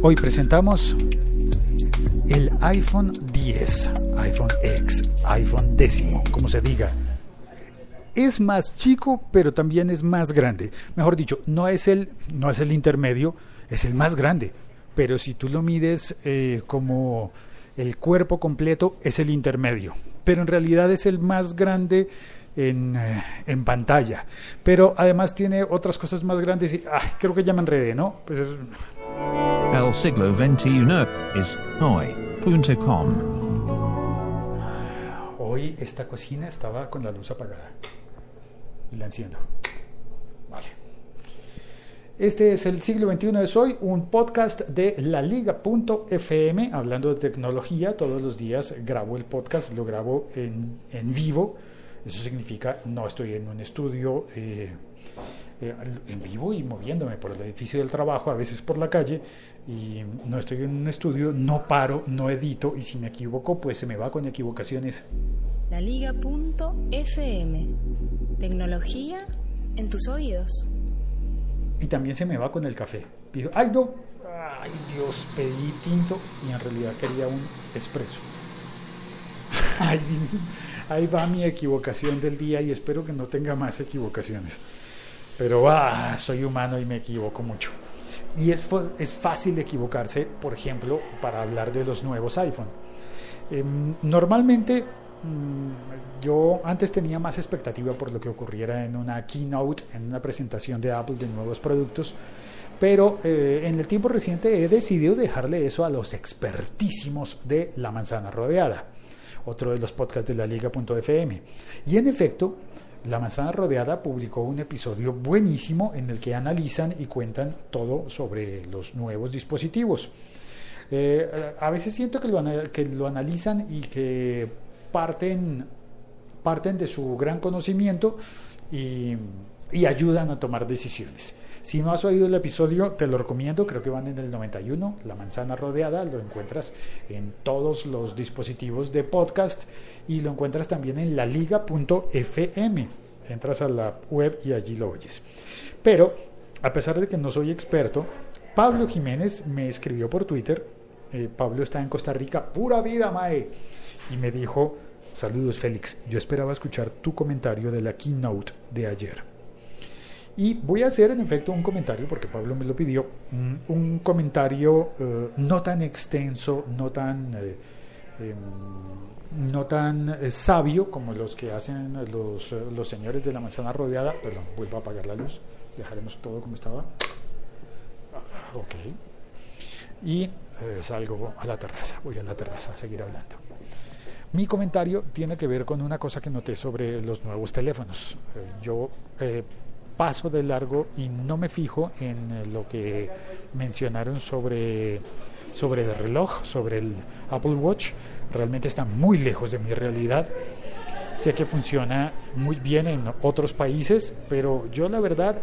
Hoy presentamos el iPhone 10, iPhone X, iPhone décimo, como se diga. Es más chico, pero también es más grande. Mejor dicho, no es el, no es el intermedio, es el más grande. Pero si tú lo mides eh, como el cuerpo completo, es el intermedio. Pero en realidad es el más grande en, eh, en, pantalla. Pero además tiene otras cosas más grandes y creo que ya me enredé, ¿no? Pues, El siglo XXI es hoy.com. Hoy esta cocina estaba con la luz apagada y la enciendo. Vale. Este es el siglo XXI es hoy, un podcast de la liga.fm hablando de tecnología. Todos los días grabo el podcast, lo grabo en, en vivo. Eso significa no estoy en un estudio eh, eh, en vivo y moviéndome por el edificio del trabajo, a veces por la calle, y no estoy en un estudio, no paro, no edito, y si me equivoco, pues se me va con equivocaciones. La liga.fm. Tecnología en tus oídos. Y también se me va con el café. Pido, ay no, ay Dios, pedí tinto y en realidad quería un espresso. Ay, ahí va mi equivocación del día y espero que no tenga más equivocaciones. Pero ah, soy humano y me equivoco mucho. Y es, es fácil equivocarse, por ejemplo, para hablar de los nuevos iPhone. Eh, normalmente mmm, yo antes tenía más expectativa por lo que ocurriera en una keynote, en una presentación de Apple de nuevos productos. Pero eh, en el tiempo reciente he decidido dejarle eso a los expertísimos de La Manzana Rodeada otro de los podcasts de la liga.fm. Y en efecto, La Manzana Rodeada publicó un episodio buenísimo en el que analizan y cuentan todo sobre los nuevos dispositivos. Eh, a veces siento que lo, que lo analizan y que parten, parten de su gran conocimiento y, y ayudan a tomar decisiones. Si no has oído el episodio, te lo recomiendo, creo que van en el 91, La manzana rodeada, lo encuentras en todos los dispositivos de podcast y lo encuentras también en laliga.fm. Entras a la web y allí lo oyes. Pero, a pesar de que no soy experto, Pablo Jiménez me escribió por Twitter, eh, Pablo está en Costa Rica, pura vida, Mae, y me dijo, saludos Félix, yo esperaba escuchar tu comentario de la keynote de ayer. Y voy a hacer en efecto un comentario, porque Pablo me lo pidió, un comentario eh, no tan extenso, no tan, eh, eh, no tan sabio como los que hacen los, los señores de la manzana rodeada. Perdón, vuelvo a apagar la luz, dejaremos todo como estaba. Ok. Y salgo a la terraza, voy a la terraza a seguir hablando. Mi comentario tiene que ver con una cosa que noté sobre los nuevos teléfonos. yo paso de largo y no me fijo en eh, lo que mencionaron sobre, sobre el reloj, sobre el Apple Watch. Realmente está muy lejos de mi realidad. Sé que funciona muy bien en otros países, pero yo la verdad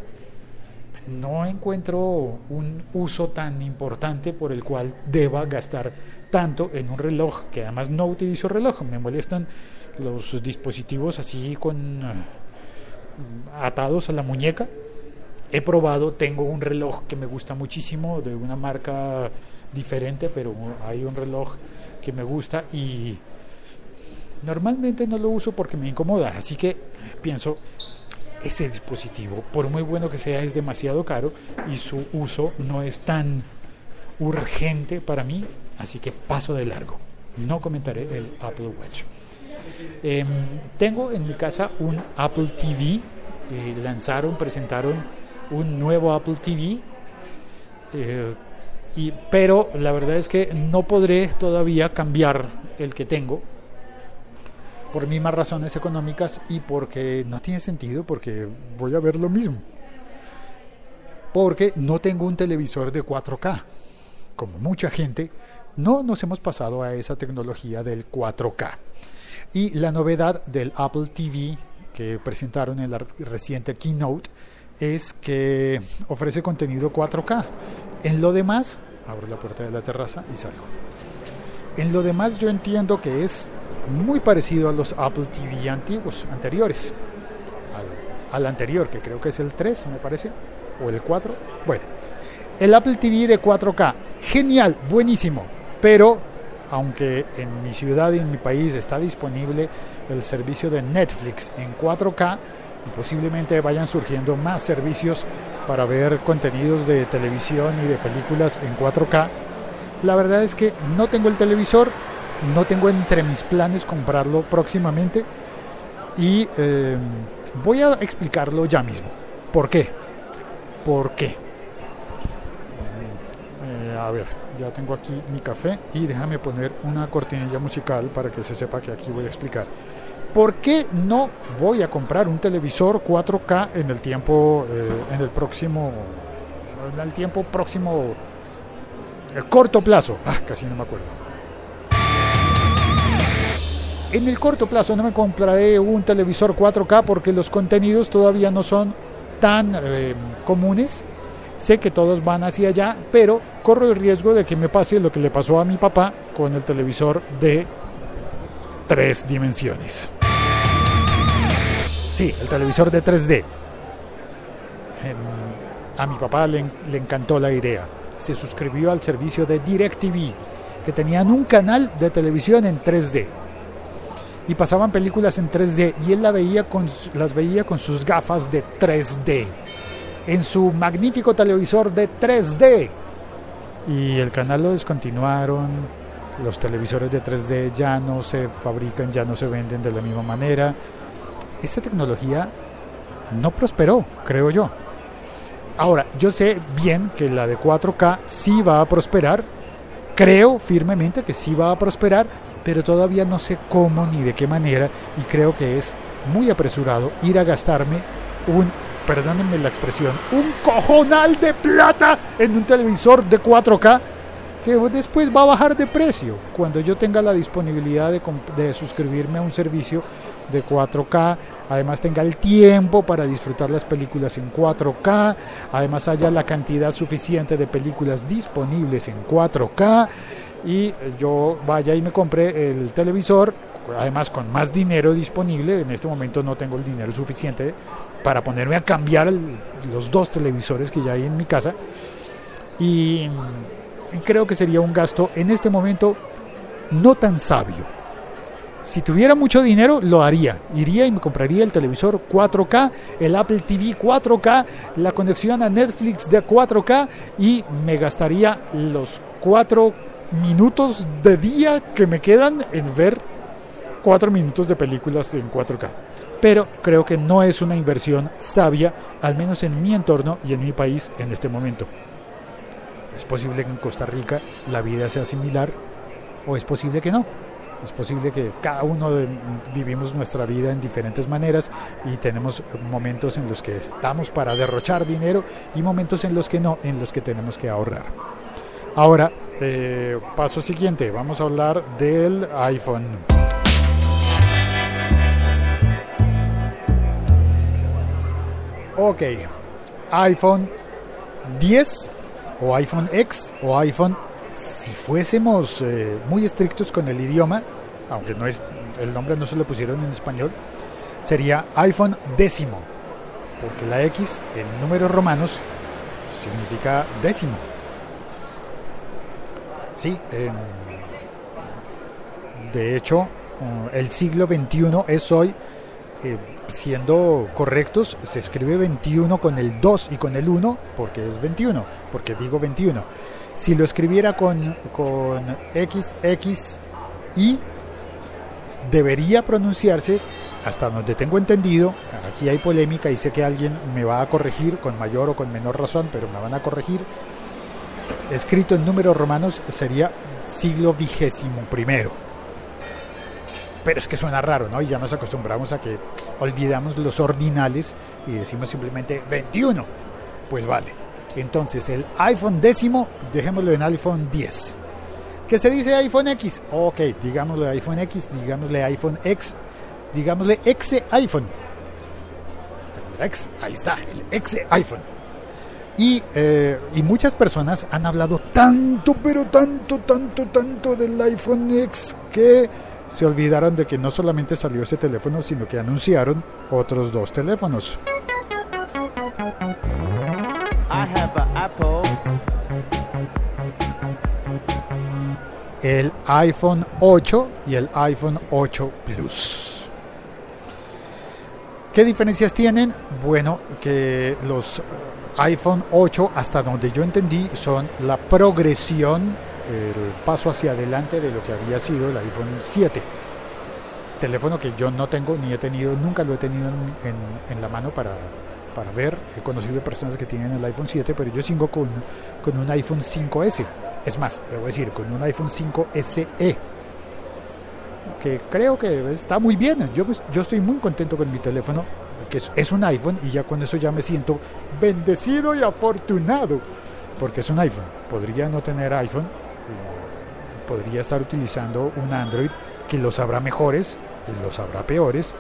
no encuentro un uso tan importante por el cual deba gastar tanto en un reloj, que además no utilizo reloj, me molestan los dispositivos así con atados a la muñeca. He probado, tengo un reloj que me gusta muchísimo, de una marca diferente, pero hay un reloj que me gusta y normalmente no lo uso porque me incomoda. Así que pienso, ese dispositivo, por muy bueno que sea, es demasiado caro y su uso no es tan urgente para mí, así que paso de largo. No comentaré el Apple Watch. Eh, tengo en mi casa un Apple TV. Eh, lanzaron, presentaron un nuevo Apple TV. Eh, y, pero la verdad es que no podré todavía cambiar el que tengo por mismas razones económicas y porque no tiene sentido, porque voy a ver lo mismo. Porque no tengo un televisor de 4K. Como mucha gente, no nos hemos pasado a esa tecnología del 4K. Y la novedad del Apple TV que presentaron en la reciente keynote es que ofrece contenido 4K. En lo demás, abro la puerta de la terraza y salgo. En lo demás yo entiendo que es muy parecido a los Apple TV antiguos, anteriores. Al, al anterior, que creo que es el 3, me parece, o el 4. Bueno, el Apple TV de 4K genial, buenísimo. Pero, aunque en mi ciudad y en mi país está disponible el servicio de Netflix en 4K y posiblemente vayan surgiendo más servicios para ver contenidos de televisión y de películas en 4K, la verdad es que no tengo el televisor, no tengo entre mis planes comprarlo próximamente y eh, voy a explicarlo ya mismo. ¿Por qué? ¿Por qué? Eh, a ver, ya tengo aquí mi café y déjame poner una cortinilla musical para que se sepa que aquí voy a explicar. ¿Por qué no voy a comprar un televisor 4K en el tiempo, eh, en el próximo, en el tiempo próximo, el corto plazo? Ah, casi no me acuerdo. En el corto plazo no me compraré un televisor 4K porque los contenidos todavía no son tan eh, comunes. Sé que todos van hacia allá, pero corro el riesgo de que me pase lo que le pasó a mi papá con el televisor de tres dimensiones. Sí, el televisor de 3D. Em, a mi papá le, encantó la idea. Se suscribió al servicio de DirecTV, que tenían un canal de televisión en 3D y pasaban películas en 3D y él la veía con, las veía con sus gafas de 3D en su magnífico televisor de 3D. Y el canal lo descontinuaron, los televisores de 3D ya no se fabrican, ya no se venden de la misma manera. Esta tecnología no prosperó, creo yo. Ahora, yo sé bien que la de 4K sí va a prosperar, creo firmemente que sí va a prosperar, pero todavía no sé cómo ni de qué manera y creo que es muy apresurado ir a gastarme un, perdónenme la expresión, un cojonal de plata en un televisor de 4K que después va a bajar de precio cuando yo tenga la disponibilidad de, de suscribirme a un servicio de 4K, además tenga el tiempo para disfrutar las películas en 4K, además haya la cantidad suficiente de películas disponibles en 4K y yo vaya y me compre el televisor, además con más dinero disponible, en este momento no tengo el dinero suficiente para ponerme a cambiar los dos televisores que ya hay en mi casa y, y creo que sería un gasto en este momento no tan sabio. Si tuviera mucho dinero, lo haría. Iría y me compraría el televisor 4K, el Apple TV 4K, la conexión a Netflix de 4K y me gastaría los 4 minutos de día que me quedan en ver 4 minutos de películas en 4K. Pero creo que no es una inversión sabia, al menos en mi entorno y en mi país en este momento. Es posible que en Costa Rica la vida sea similar o es posible que no. Es posible que cada uno de, vivimos nuestra vida en diferentes maneras y tenemos momentos en los que estamos para derrochar dinero y momentos en los que no, en los que tenemos que ahorrar. Ahora, eh, paso siguiente, vamos a hablar del iPhone. Ok, iPhone 10 o iPhone X o iPhone si fuésemos eh, muy estrictos con el idioma, aunque no es el nombre no se lo pusieron en español, sería iPhone décimo, porque la X en números romanos significa décimo. Sí, eh, de hecho, el siglo XXI es hoy, eh, siendo correctos, se escribe 21 con el 2 y con el 1, porque es 21, porque digo 21 si lo escribiera con, con X, X, Y, debería pronunciarse, hasta donde tengo entendido, aquí hay polémica y sé que alguien me va a corregir con mayor o con menor razón, pero me van a corregir. Escrito en números romanos sería siglo vigésimo primero. Pero es que suena raro, ¿no? Y ya nos acostumbramos a que olvidamos los ordinales y decimos simplemente 21. Pues vale. Entonces, el iPhone décimo, dejémoslo en iPhone 10. ¿Qué se dice iPhone X? Ok, digámosle iPhone X, digámosle iPhone X, digámosle X iPhone. X, ahí está, el X iPhone. Y, eh, y, muchas personas han hablado tanto, pero tanto, tanto, tanto del iPhone X que se olvidaron de que no solamente salió ese teléfono, sino que anunciaron otros dos teléfonos. el iPhone 8 y el iPhone 8 Plus. ¿Qué diferencias tienen? Bueno, que los iPhone 8, hasta donde yo entendí, son la progresión, el paso hacia adelante de lo que había sido el iPhone 7. Teléfono que yo no tengo ni he tenido, nunca lo he tenido en, en- la mano para, para ver. He conocido personas que tienen el iPhone 7, pero yo sigo con, con un iPhone 5S. Es más, debo decir, con un iPhone 5 SE. Que creo que está muy bien. Yo, yo estoy muy contento con mi teléfono, que es, es un iPhone, y ya con eso ya me siento bendecido y afortunado. Porque es un iPhone. Podría no tener iPhone. Podría estar utilizando un Android que los habrá mejores y los habrá peores.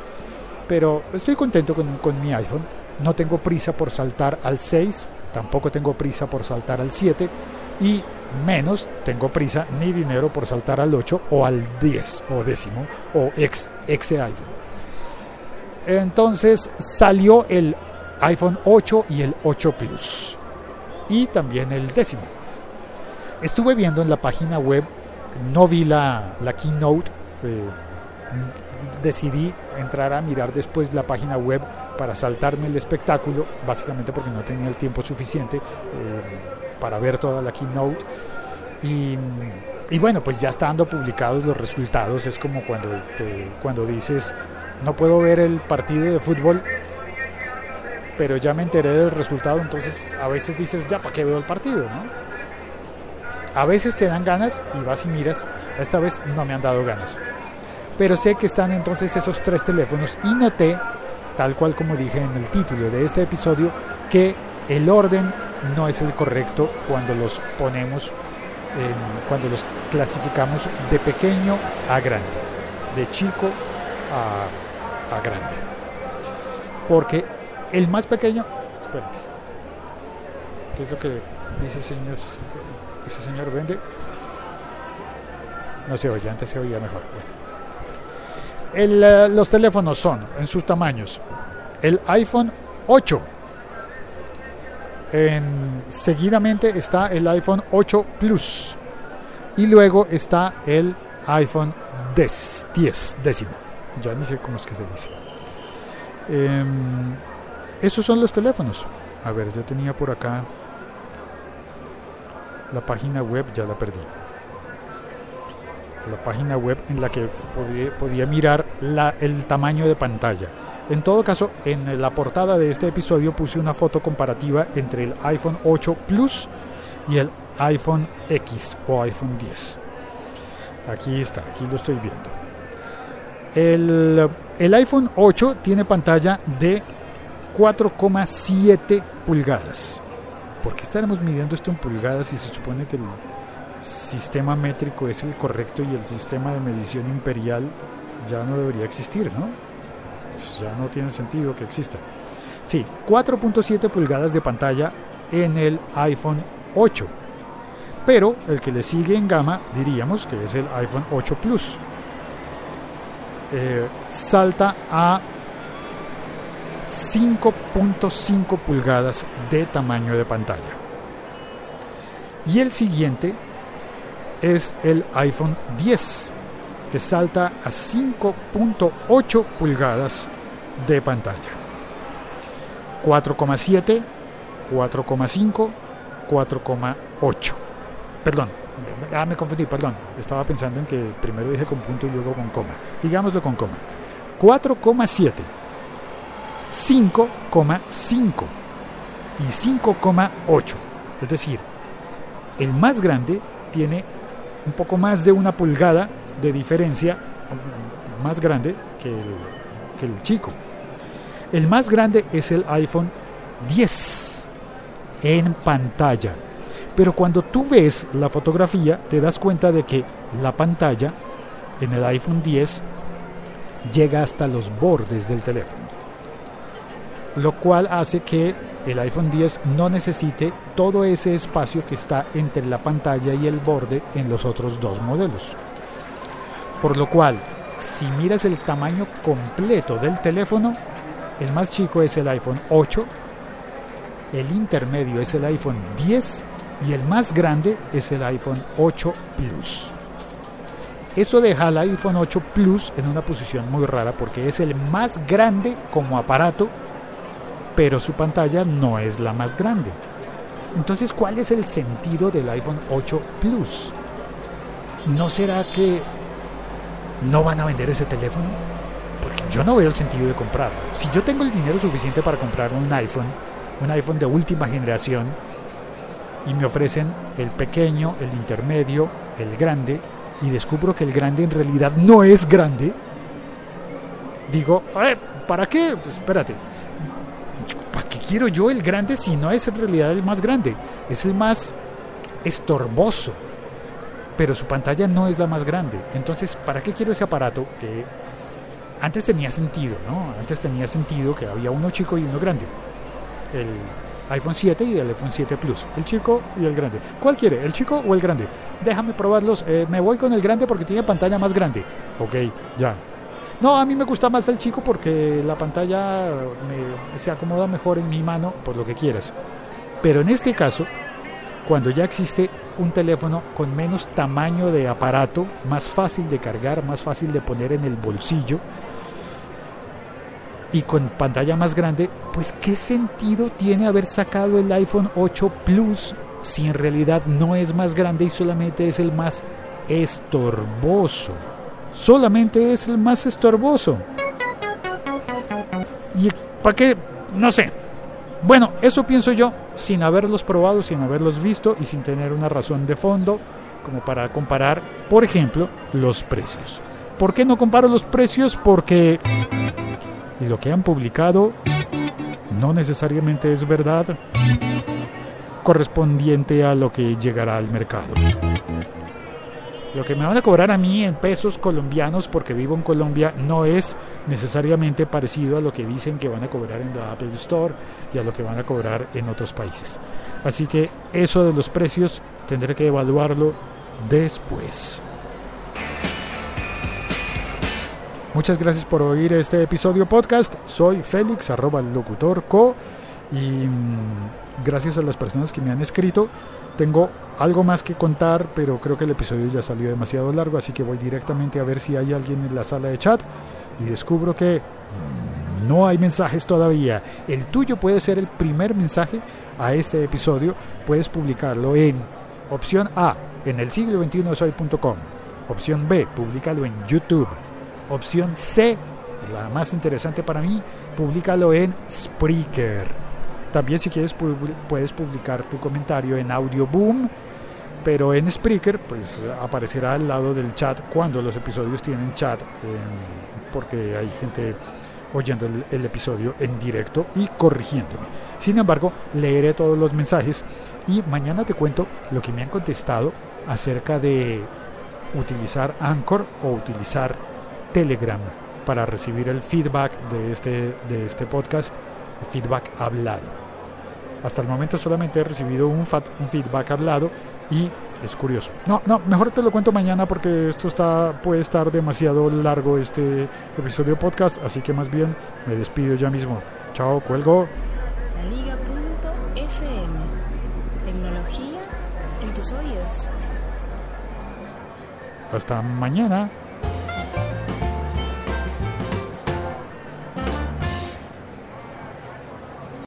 Pero estoy contento con, con mi iPhone. No tengo prisa por saltar al 6, tampoco tengo prisa por saltar al 7 y menos tengo prisa ni dinero por saltar al 8 o al 10 o décimo o ex, ex iPhone. Entonces salió el iPhone 8 y el 8 Plus y también el décimo. Estuve viendo en la página web, no vi la, la keynote, eh, decidí entrar a mirar después la página web para saltarme el espectáculo, básicamente porque no tenía el tiempo suficiente eh, para ver toda la keynote. Y, y bueno, pues ya estando publicados los resultados, es como cuando, te- cuando dices, no puedo ver el partido de fútbol, pero ya me enteré del resultado, entonces a veces dices, ya, ¿para qué veo el partido? ¿no? A veces te dan ganas y vas y miras, esta vez no me han dado ganas. Pero sé que están entonces esos tres teléfonos y noté, tal cual como dije en el título de este episodio, que el orden no es el correcto cuando los ponemos, cuando los clasificamos de pequeño a grande, de chico a, a grande. Porque el más pequeño, espérate, ¿qué es lo que dice ese señor, ese señor vende? No se oye, antes se oía mejor. El, eh, los teléfonos son, en sus tamaños, el iPhone 8. En- seguidamente está el iPhone 8 Plus. Y luego está el iPhone 10, 10 décimo. Ya ni sé cómo es que se dice. Em, esos son los teléfonos. A ver, yo tenía por acá la página web, ya la perdí la página web en la que podía, mirar la- el tamaño de pantalla. En todo caso, en la portada de este episodio puse una foto comparativa entre el iPhone 8 Plus y el iPhone X o iPhone 10. Aquí está, aquí lo estoy viendo. El, el iPhone 8 tiene pantalla de 4,7 pulgadas. ¿Por qué estaremos midiendo esto en pulgadas si se supone que el sistema métrico es el correcto y el sistema de medición imperial ya no debería existir, ¿no? Pues ya no tiene sentido que exista. Sí, 4.7 pulgadas de pantalla en el iPhone 8. Pero el que le sigue en gama diríamos que es el iPhone 8 Plus. Eh, salta a 5.5 pulgadas de tamaño de pantalla. Y el siguiente es el iPhone 10, que salta a 5.8 pulgadas de pantalla. 4,7, 4,5, 4,8. Perdón, ah, me confundí, perdón. Estaba pensando en que primero dije con punto y luego con coma. Digámoslo con coma. 4,7, 5,5 y 5,8. Es decir, el más grande tiene un poco más de una pulgada de diferencia, más grande que el, chico. El más grande es el iPhone 10 en pantalla. Pero cuando tú ves la fotografía, te das cuenta de que la pantalla en el iPhone 10 llega hasta los bordes del teléfono. Lo cual hace que el iPhone 10 no necesite todo ese espacio que está entre la pantalla y el borde en los otros dos modelos. Por lo cual, si miras el tamaño completo del teléfono, el más chico es el iPhone 8, el intermedio es el iPhone 10 y el más grande es el iPhone 8 Plus. eso deja al iPhone 8 Plus en una posición muy rara porque es el más grande como aparato, pero su pantalla no es la más grande. Entonces, ¿cuál es el sentido del iPhone 8 Plus? ¿No será que no van a vender ese teléfono? Porque yo no veo el sentido de comprarlo. Si yo tengo el dinero suficiente para comprar un iPhone, un iPhone de última generación, y me ofrecen el pequeño, el intermedio, el grande, y descubro que el grande en realidad no es grande, digo, eh, ¿para qué? Pues espérate, ¿para qué quiero yo el grande si no es en realidad el más grande? Es el más estorboso, pero su pantalla no es la más grande. Entonces, ¿para qué quiero ese aparato que antes tenía sentido, ¿no? Antes tenía sentido que había uno chico y uno grande. El iPhone 7 y el iPhone 7 Plus. El chico y el grande. ¿Cuál quiere? ¿El chico o el grande? Déjame probarlos. Eh, me voy con el grande porque tiene pantalla más grande. Ok, ya. No, a mí me gusta más el chico porque la pantalla se acomoda mejor en mi mano, por lo que quieras. Pero en este caso, cuando ya existe un teléfono con menos tamaño de aparato, más fácil de cargar, más fácil de poner en el bolsillo, y con pantalla más grande, pues ¿qué sentido tiene haber sacado el iPhone 8 Plus si en realidad no es más grande y solamente es el más estorboso? Solamente es el más estorboso. ¿Y para qué? No sé. Bueno, eso pienso yo, sin haberlos probado, sin haberlos visto y sin tener una razón de fondo como para comparar, por ejemplo, los precios. ¿Por qué no comparo los precios? Porque lo que han publicado no necesariamente es verdad correspondiente a lo que llegará al mercado. Lo que me van a cobrar a mí en pesos colombianos porque vivo en Colombia no es necesariamente parecido a lo que dicen que van a cobrar en la Apple Store y a lo que van a cobrar en otros países. Así que eso de los precios tendré que evaluarlo después. Muchas gracias por oír este episodio podcast. Soy Félix, arroba locutorco. Y mm, gracias a las personas que me han escrito. Tengo algo más que contar, pero creo que el episodio ya salió demasiado largo, así que voy directamente a ver si hay alguien en la sala de chat. Y descubro que no hay mensajes todavía. El tuyo puede ser el primer mensaje a este episodio. Puedes publicarlo en opción A, en el siglo 21 soy.com. Opción B, publicalo en YouTube. Opción C, la más interesante para mí, públicalo en Spreaker. También si quieres puedes publicar tu comentario en Audio Boom, pero en Spreaker pues aparecerá al lado del chat cuando los episodios tienen chat, em, porque hay gente oyendo el, el, episodio en directo y corrigiéndome. Sin embargo, leeré todos los mensajes y mañana te cuento lo que me han contestado acerca de utilizar Anchor o utilizar Telegram para recibir el feedback de este, de este podcast, feedback hablado. Hasta el momento solamente he recibido un, un feedback hablado y es curioso. No, no, mejor te lo cuento mañana porque esto está puede estar demasiado largo este episodio podcast, así que más bien me despido ya mismo. Chao, cuelgo. La Tecnología en tus oídos. Hasta mañana.